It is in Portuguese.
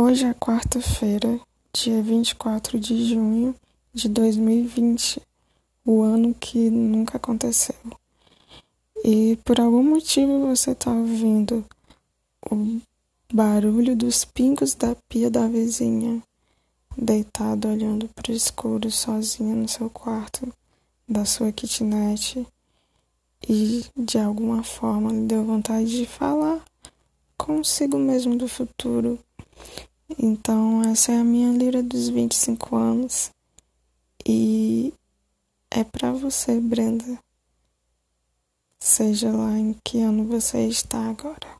Hoje é quarta-feira, dia 24 de junho de 2020, o ano que nunca aconteceu. E por algum motivo você está ouvindo o barulho dos pingos da pia da vizinha, deitado olhando para o escuro sozinha no seu quarto da sua kitnet e de alguma forma lhe deu vontade de falar consigo mesmo do futuro então, essa é a minha lira dos 25 anos. E é para você, Brenda. Seja lá em que ano você está agora.